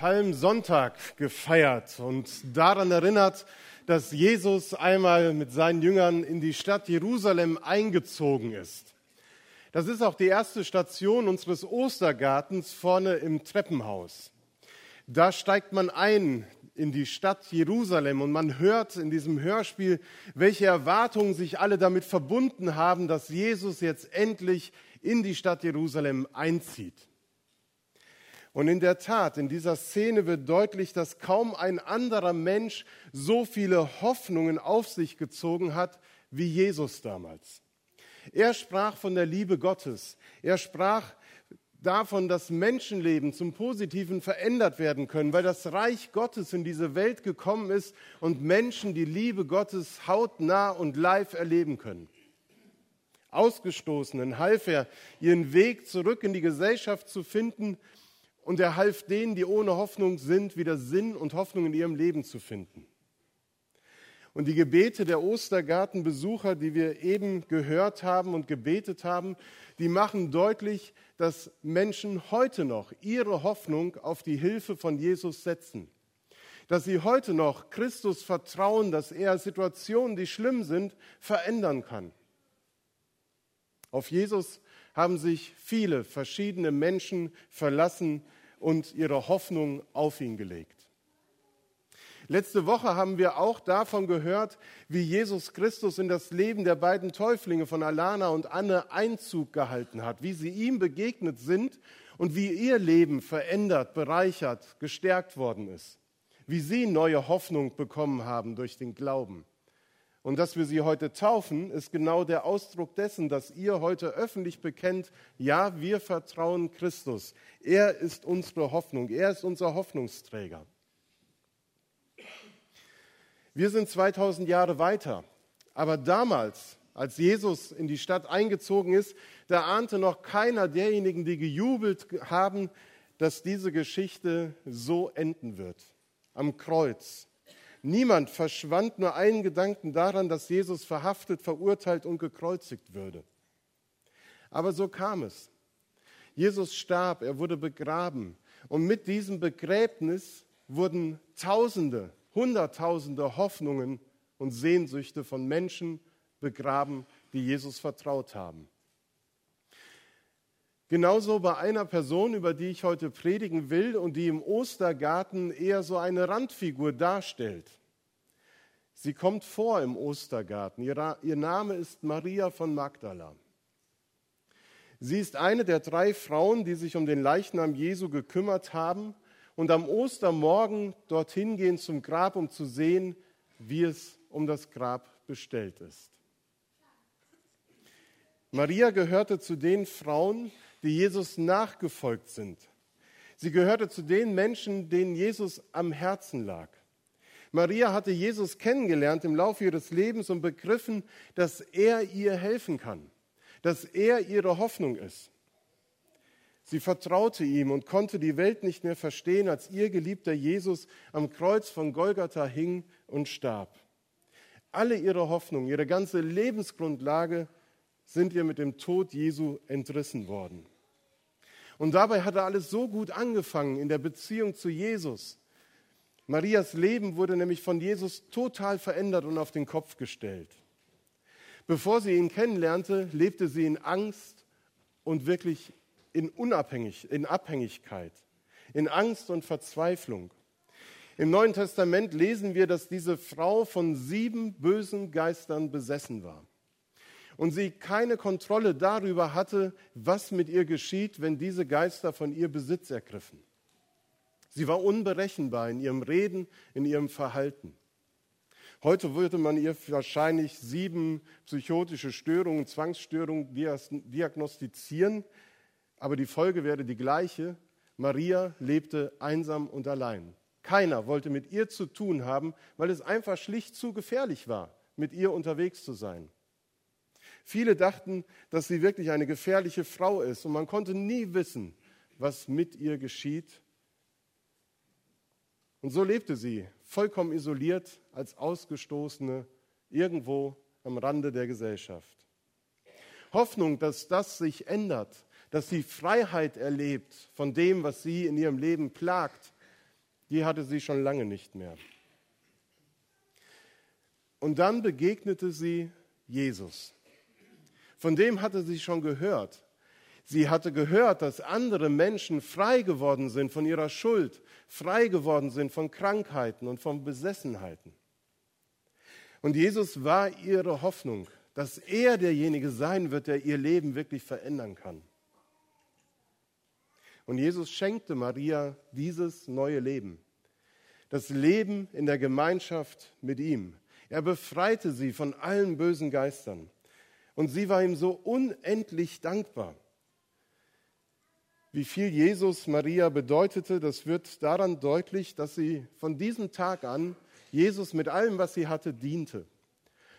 Palmsonntag gefeiert und daran erinnert, dass Jesus einmal mit seinen Jüngern in die Stadt Jerusalem eingezogen ist. Das ist auch die erste Station unseres Ostergartens vorne im Treppenhaus. Da steigt man ein in die Stadt Jerusalem und man hört in diesem Hörspiel, welche Erwartungen sich alle damit verbunden haben, dass Jesus jetzt endlich in die Stadt Jerusalem einzieht. Und in der Tat, in dieser Szene wird deutlich, dass kaum ein anderer Mensch so viele Hoffnungen auf sich gezogen hat wie Jesus damals. Er sprach von der Liebe Gottes. Er sprach davon, dass Menschenleben zum Positiven verändert werden können, weil das Reich Gottes in diese Welt gekommen ist und Menschen die Liebe Gottes hautnah und live erleben können. Ausgestoßenen half er, ihren Weg zurück in die Gesellschaft zu finden und er half denen, die ohne Hoffnung sind, wieder Sinn und Hoffnung in ihrem Leben zu finden. Und die Gebete der Ostergartenbesucher, die wir eben gehört haben und gebetet haben, die machen deutlich, dass Menschen heute noch ihre Hoffnung auf die Hilfe von Jesus setzen. Dass sie heute noch Christus vertrauen, dass er Situationen, die schlimm sind, verändern kann. Auf Jesus haben sich viele verschiedene Menschen verlassen und ihre Hoffnung auf ihn gelegt. Letzte Woche haben wir auch davon gehört, wie Jesus Christus in das Leben der beiden Täuflinge von Alana und Anne Einzug gehalten hat, wie sie ihm begegnet sind und wie ihr Leben verändert, bereichert, gestärkt worden ist, wie sie neue Hoffnung bekommen haben durch den Glauben. Und dass wir sie heute taufen, ist genau der Ausdruck dessen, dass ihr heute öffentlich bekennt, ja, wir vertrauen Christus. Er ist unsere Hoffnung, er ist unser Hoffnungsträger. Wir sind 2000 Jahre weiter, aber damals, als Jesus in die Stadt eingezogen ist, da ahnte noch keiner derjenigen, die gejubelt haben, dass diese Geschichte so enden wird. Am Kreuz, Niemand verschwand nur einen Gedanken daran, dass Jesus verhaftet, verurteilt und gekreuzigt würde. Aber so kam es. Jesus starb, er wurde begraben. Und mit diesem Begräbnis wurden Tausende, Hunderttausende Hoffnungen und Sehnsüchte von Menschen begraben, die Jesus vertraut haben. Genauso bei einer Person, über die ich heute predigen will und die im Ostergarten eher so eine Randfigur darstellt. Sie kommt vor im Ostergarten. Ihr, ihr Name ist Maria von Magdala. Sie ist eine der drei Frauen, die sich um den Leichnam Jesu gekümmert haben und am Ostermorgen dorthin gehen zum Grab, um zu sehen, wie es um das Grab bestellt ist. Maria gehörte zu den Frauen, die Jesus nachgefolgt sind. Sie gehörte zu den Menschen, denen Jesus am Herzen lag. Maria hatte Jesus kennengelernt im Laufe ihres Lebens und begriffen, dass er ihr helfen kann, dass er ihre Hoffnung ist. Sie vertraute ihm und konnte die Welt nicht mehr verstehen, als ihr geliebter Jesus am Kreuz von Golgatha hing und starb. Alle ihre Hoffnung, ihre ganze Lebensgrundlage sind ihr mit dem Tod Jesu entrissen worden. Und dabei hatte alles so gut angefangen in der Beziehung zu Jesus. Marias Leben wurde nämlich von Jesus total verändert und auf den Kopf gestellt. Bevor sie ihn kennenlernte, lebte sie in Angst und wirklich in, Unabhängig, in Abhängigkeit, in Angst und Verzweiflung. Im Neuen Testament lesen wir, dass diese Frau von sieben bösen Geistern besessen war und sie keine Kontrolle darüber hatte, was mit ihr geschieht, wenn diese Geister von ihr Besitz ergriffen. Sie war unberechenbar in ihrem Reden, in ihrem Verhalten. Heute würde man ihr wahrscheinlich sieben psychotische Störungen, Zwangsstörungen diagnostizieren, aber die Folge wäre die gleiche. Maria lebte einsam und allein. Keiner wollte mit ihr zu tun haben, weil es einfach schlicht zu gefährlich war, mit ihr unterwegs zu sein. Viele dachten, dass sie wirklich eine gefährliche Frau ist und man konnte nie wissen, was mit ihr geschieht. Und so lebte sie, vollkommen isoliert, als Ausgestoßene, irgendwo am Rande der Gesellschaft. Hoffnung, dass das sich ändert, dass sie Freiheit erlebt von dem, was sie in ihrem Leben plagt, Die hatte sie schon lange nicht mehr. Und dann begegnete sie Jesus. Von dem hatte sie schon gehört. Sie hatte gehört, dass andere Menschen frei geworden sind von ihrer Schuld, frei geworden sind von Krankheiten und von Besessenheiten. Und Jesus war ihre Hoffnung, dass er derjenige sein wird, der ihr Leben wirklich verändern kann. Und Jesus schenkte Maria dieses neue Leben. Das Leben in der Gemeinschaft mit ihm. Er befreite sie von allen bösen Geistern. Und sie war ihm so unendlich dankbar. Wie viel Jesus Maria bedeutete, das wird daran deutlich, dass sie von diesem Tag an Jesus mit allem, was sie hatte, diente.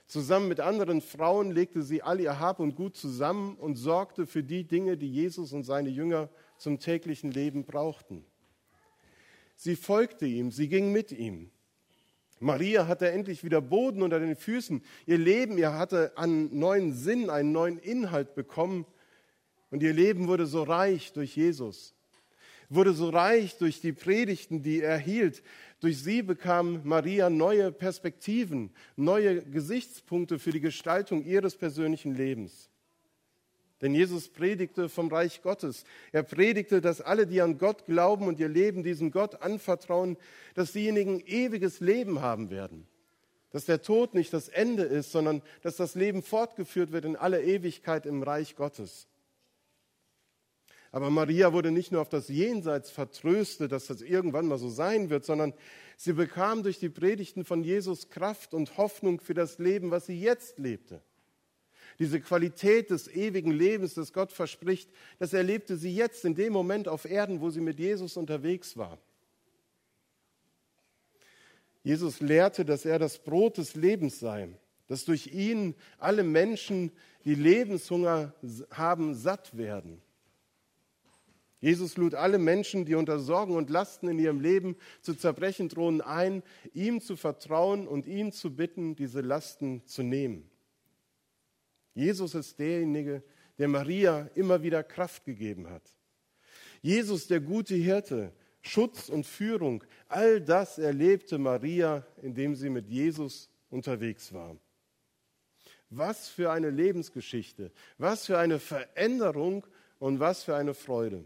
Zusammen mit anderen Frauen legte sie all ihr Hab und Gut zusammen und sorgte für die Dinge, die Jesus und seine Jünger zum täglichen Leben brauchten. Sie folgte ihm, sie ging mit ihm. Maria hatte endlich wieder Boden unter den Füßen. Ihr Leben, ihr hatte einen neuen Sinn, einen neuen Inhalt bekommen. Und ihr Leben wurde so reich durch Jesus, wurde so reich durch die Predigten, die er hielt. Durch sie bekam Maria neue Perspektiven, neue Gesichtspunkte für die Gestaltung ihres persönlichen Lebens. Denn Jesus predigte vom Reich Gottes. Er predigte, dass alle, die an Gott glauben und ihr Leben diesem Gott anvertrauen, dass diejenigen ewiges Leben haben werden. Dass der Tod nicht das Ende ist, sondern dass das Leben fortgeführt wird in aller Ewigkeit im Reich Gottes. Aber Maria wurde nicht nur auf das Jenseits vertröstet, dass das irgendwann mal so sein wird, sondern sie bekam durch die Predigten von Jesus Kraft und Hoffnung für das Leben, was sie jetzt lebte. Diese Qualität des ewigen Lebens, das Gott verspricht, das erlebte sie jetzt in dem Moment auf Erden, wo sie mit Jesus unterwegs war. Jesus lehrte, dass er das Brot des Lebens sei, dass durch ihn alle Menschen, die Lebenshunger haben, satt werden. Jesus lud alle Menschen, die unter Sorgen und Lasten in ihrem Leben zu zerbrechen drohen, ein, ihm zu vertrauen und ihn zu bitten, diese Lasten zu nehmen. Jesus ist derjenige, der Maria immer wieder Kraft gegeben hat. Jesus, der gute Hirte, Schutz und Führung, all das erlebte Maria, indem sie mit Jesus unterwegs war. Was für eine Lebensgeschichte, was für eine Veränderung und was für eine Freude.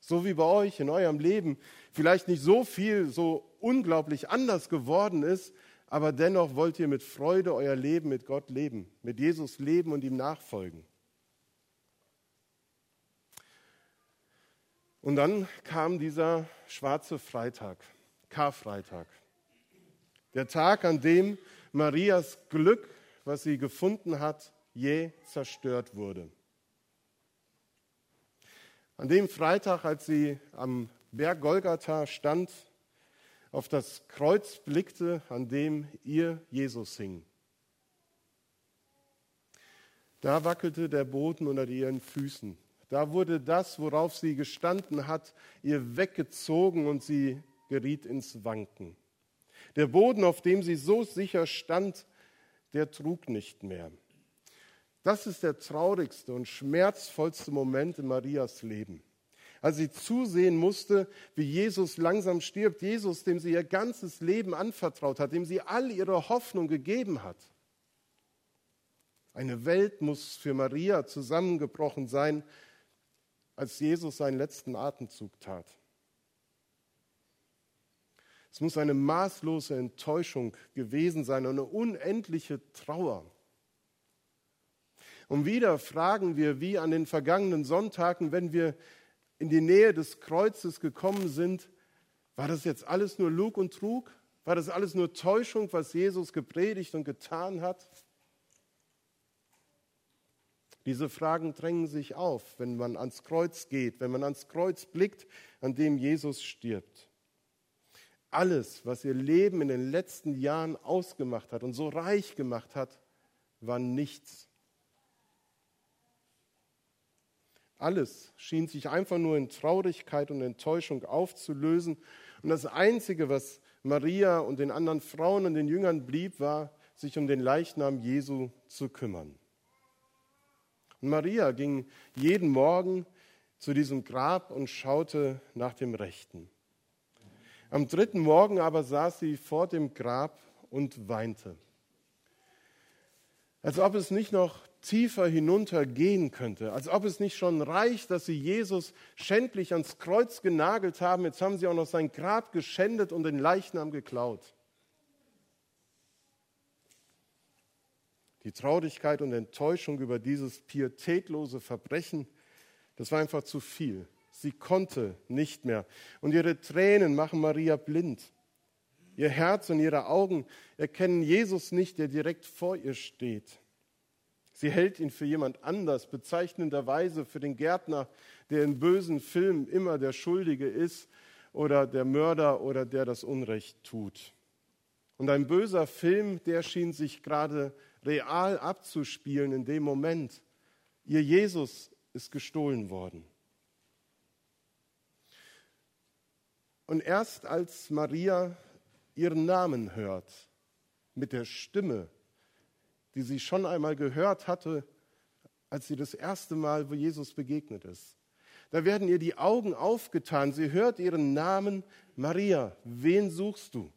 So wie bei euch in eurem Leben vielleicht nicht so viel so unglaublich anders geworden ist, aber dennoch wollt ihr mit Freude euer Leben mit Gott leben, mit Jesus leben und ihm nachfolgen. Und dann kam dieser schwarze Freitag, Karfreitag. Der Tag, an dem Marias Glück, was sie gefunden hat, je zerstört wurde. An dem Freitag, als sie am Berg Golgatha stand, auf das Kreuz blickte, an dem ihr Jesus hing. Da wackelte der Boden unter ihren Füßen. Da wurde das, worauf sie gestanden hat, ihr weggezogen und sie geriet ins Wanken. Der Boden, auf dem sie so sicher stand, der trug nicht mehr. Das ist der traurigste und schmerzvollste Moment in Marias Leben als sie zusehen musste, wie Jesus langsam stirbt. Jesus, dem sie ihr ganzes Leben anvertraut hat, dem sie all ihre Hoffnung gegeben hat. Eine Welt muss für Maria zusammengebrochen sein, als Jesus seinen letzten Atemzug tat. Es muss eine maßlose Enttäuschung gewesen sein, eine unendliche Trauer. Und wieder fragen wir, wie an den vergangenen Sonntagen, wenn wir in die Nähe des Kreuzes gekommen sind, war das jetzt alles nur Lug und Trug? War das alles nur Täuschung, was Jesus gepredigt und getan hat? Diese Fragen drängen sich auf, wenn man ans Kreuz geht, wenn man ans Kreuz blickt, an dem Jesus stirbt. Alles, was ihr Leben in den letzten Jahren ausgemacht hat und so reich gemacht hat, war nichts Alles schien sich einfach nur in Traurigkeit und Enttäuschung aufzulösen. Und das Einzige, was Maria und den anderen Frauen und den Jüngern blieb, war, sich um den Leichnam Jesu zu kümmern. Und Maria ging jeden Morgen zu diesem Grab und schaute nach dem Rechten. Am dritten Morgen aber saß sie vor dem Grab und weinte. Als ob es nicht noch tiefer hinuntergehen könnte, als ob es nicht schon reicht, dass sie Jesus schändlich ans Kreuz genagelt haben, jetzt haben sie auch noch sein Grab geschändet und den Leichnam geklaut. Die Traurigkeit und Enttäuschung über dieses pietätlose Verbrechen, das war einfach zu viel. Sie konnte nicht mehr. Und ihre Tränen machen Maria blind. Ihr Herz und ihre Augen erkennen Jesus nicht, der direkt vor ihr steht. Sie hält ihn für jemand anders, bezeichnenderweise für den Gärtner, der in bösen Filmen immer der Schuldige ist oder der Mörder oder der das Unrecht tut. Und ein böser Film, der schien sich gerade real abzuspielen in dem Moment. Ihr Jesus ist gestohlen worden. Und erst als Maria ihren Namen hört, mit der Stimme, die sie schon einmal gehört hatte, als sie das erste Mal, wo Jesus begegnet ist. Da werden ihr die Augen aufgetan. Sie hört ihren Namen Maria. Wen suchst du?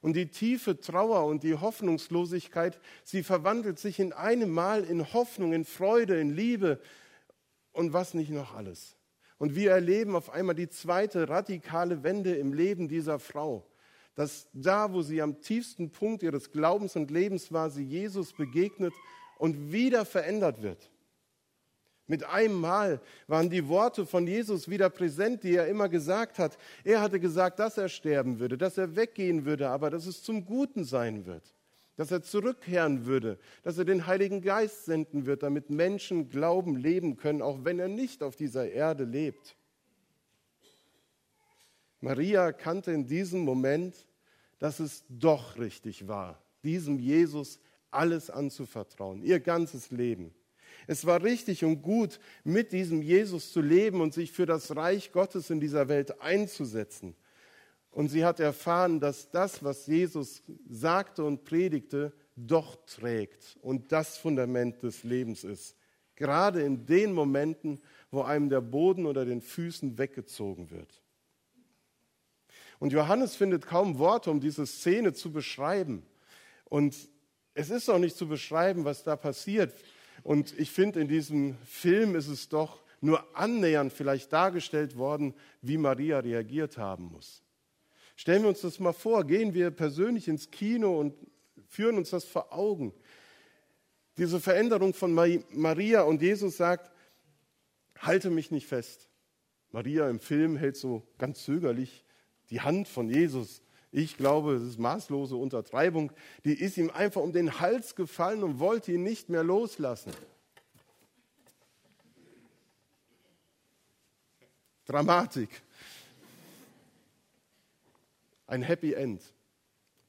Und die tiefe Trauer und die Hoffnungslosigkeit, sie verwandelt sich in einem Mal in Hoffnung, in Freude, in Liebe und was nicht noch alles. Und wir erleben auf einmal die zweite radikale Wende im Leben dieser Frau dass da, wo sie am tiefsten Punkt ihres Glaubens und Lebens war, sie Jesus begegnet und wieder verändert wird. Mit einem Mal waren die Worte von Jesus wieder präsent, die er immer gesagt hat. Er hatte gesagt, dass er sterben würde, dass er weggehen würde, aber dass es zum Guten sein wird, dass er zurückkehren würde, dass er den Heiligen Geist senden wird, damit Menschen Glauben leben können, auch wenn er nicht auf dieser Erde lebt. Maria kannte in diesem Moment, dass es doch richtig war, diesem Jesus alles anzuvertrauen, ihr ganzes Leben. Es war richtig und gut, mit diesem Jesus zu leben und sich für das Reich Gottes in dieser Welt einzusetzen. Und sie hat erfahren, dass das, was Jesus sagte und predigte, doch trägt und das Fundament des Lebens ist. Gerade in den Momenten, wo einem der Boden unter den Füßen weggezogen wird. Und Johannes findet kaum Worte, um diese Szene zu beschreiben. Und es ist auch nicht zu beschreiben, was da passiert. Und ich finde, in diesem Film ist es doch nur annähernd vielleicht dargestellt worden, wie Maria reagiert haben muss. Stellen wir uns das mal vor, gehen wir persönlich ins Kino und führen uns das vor Augen. Diese Veränderung von Maria und Jesus sagt, halte mich nicht fest. Maria im Film hält so ganz zögerlich die Hand von Jesus. Ich glaube, es ist maßlose Untertreibung. Die ist ihm einfach um den Hals gefallen und wollte ihn nicht mehr loslassen. Dramatik. Ein Happy End.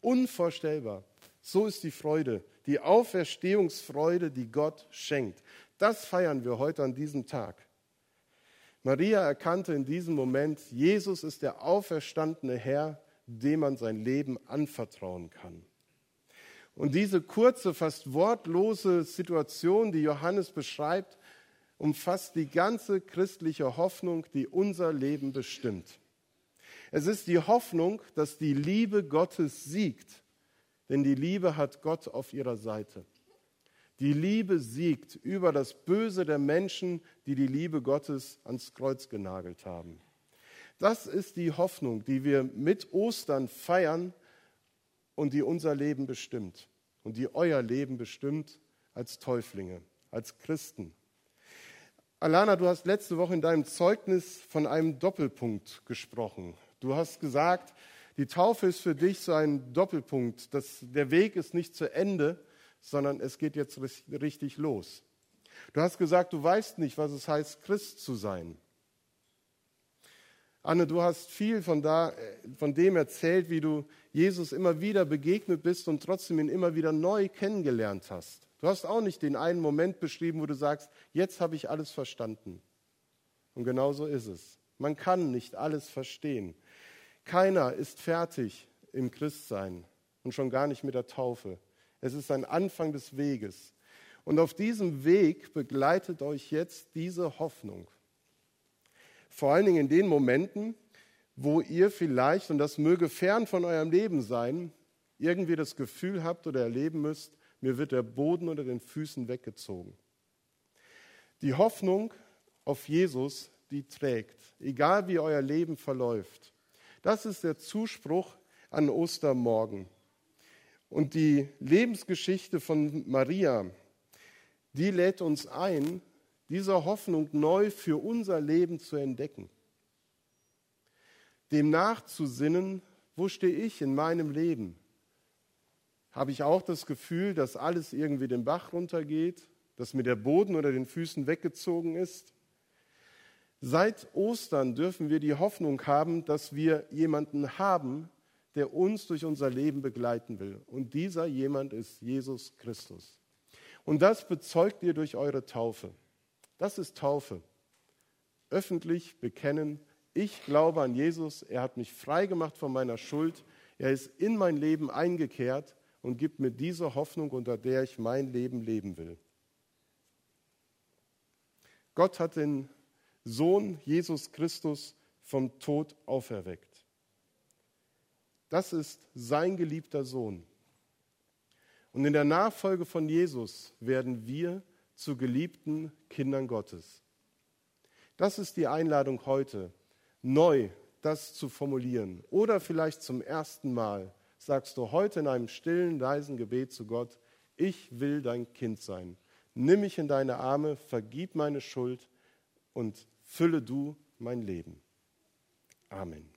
Unvorstellbar. So ist die Freude, die Auferstehungsfreude, die Gott schenkt. Das feiern wir heute an diesem Tag. Maria erkannte in diesem Moment, Jesus ist der auferstandene Herr, dem man sein Leben anvertrauen kann. Und diese kurze, fast wortlose Situation, die Johannes beschreibt, umfasst die ganze christliche Hoffnung, die unser Leben bestimmt. Es ist die Hoffnung, dass die Liebe Gottes siegt, denn die Liebe hat Gott auf ihrer Seite. Die Liebe siegt über das Böse der Menschen, die die Liebe Gottes ans Kreuz genagelt haben. Das ist die Hoffnung, die wir mit Ostern feiern und die unser Leben bestimmt und die euer Leben bestimmt als Täuflinge, als Christen. Alana, du hast letzte Woche in deinem Zeugnis von einem Doppelpunkt gesprochen. Du hast gesagt, die Taufe ist für dich so ein Doppelpunkt. Das, der Weg ist nicht zu Ende, sondern es geht jetzt richtig los. Du hast gesagt, du weißt nicht, was es heißt, Christ zu sein. Anne, du hast viel von, da, von dem erzählt, wie du Jesus immer wieder begegnet bist und trotzdem ihn immer wieder neu kennengelernt hast. Du hast auch nicht den einen Moment beschrieben, wo du sagst, jetzt habe ich alles verstanden. Und genau so ist es. Man kann nicht alles verstehen. Keiner ist fertig im Christsein und schon gar nicht mit der Taufe. Es ist ein Anfang des Weges. Und auf diesem Weg begleitet euch jetzt diese Hoffnung. Vor allen Dingen in den Momenten, wo ihr vielleicht, und das möge fern von eurem Leben sein, irgendwie das Gefühl habt oder erleben müsst, mir wird der Boden unter den Füßen weggezogen. Die Hoffnung auf Jesus, die trägt, egal wie euer Leben verläuft. Das ist der Zuspruch an Ostermorgen. Und die Lebensgeschichte von Maria, die lädt uns ein, diese Hoffnung neu für unser Leben zu entdecken. Dem nachzusinnen, wo stehe ich in meinem Leben? Habe ich auch das Gefühl, dass alles irgendwie den Bach runtergeht, dass mir der Boden unter den Füßen weggezogen ist? Seit Ostern dürfen wir die Hoffnung haben, dass wir jemanden haben, der uns durch unser Leben begleiten will. Und dieser jemand ist Jesus Christus. Und das bezeugt ihr durch eure Taufe. Das ist Taufe. Öffentlich bekennen, ich glaube an Jesus, er hat mich frei gemacht von meiner Schuld, er ist in mein Leben eingekehrt und gibt mir diese Hoffnung, unter der ich mein Leben leben will. Gott hat den Sohn Jesus Christus vom Tod auferweckt. Das ist sein geliebter Sohn. Und in der Nachfolge von Jesus werden wir zu geliebten Kindern Gottes. Das ist die Einladung heute, neu das zu formulieren. Oder vielleicht zum ersten Mal sagst du heute in einem stillen, leisen Gebet zu Gott, ich will dein Kind sein. Nimm mich in deine Arme, vergib meine Schuld und fülle du mein Leben. Amen.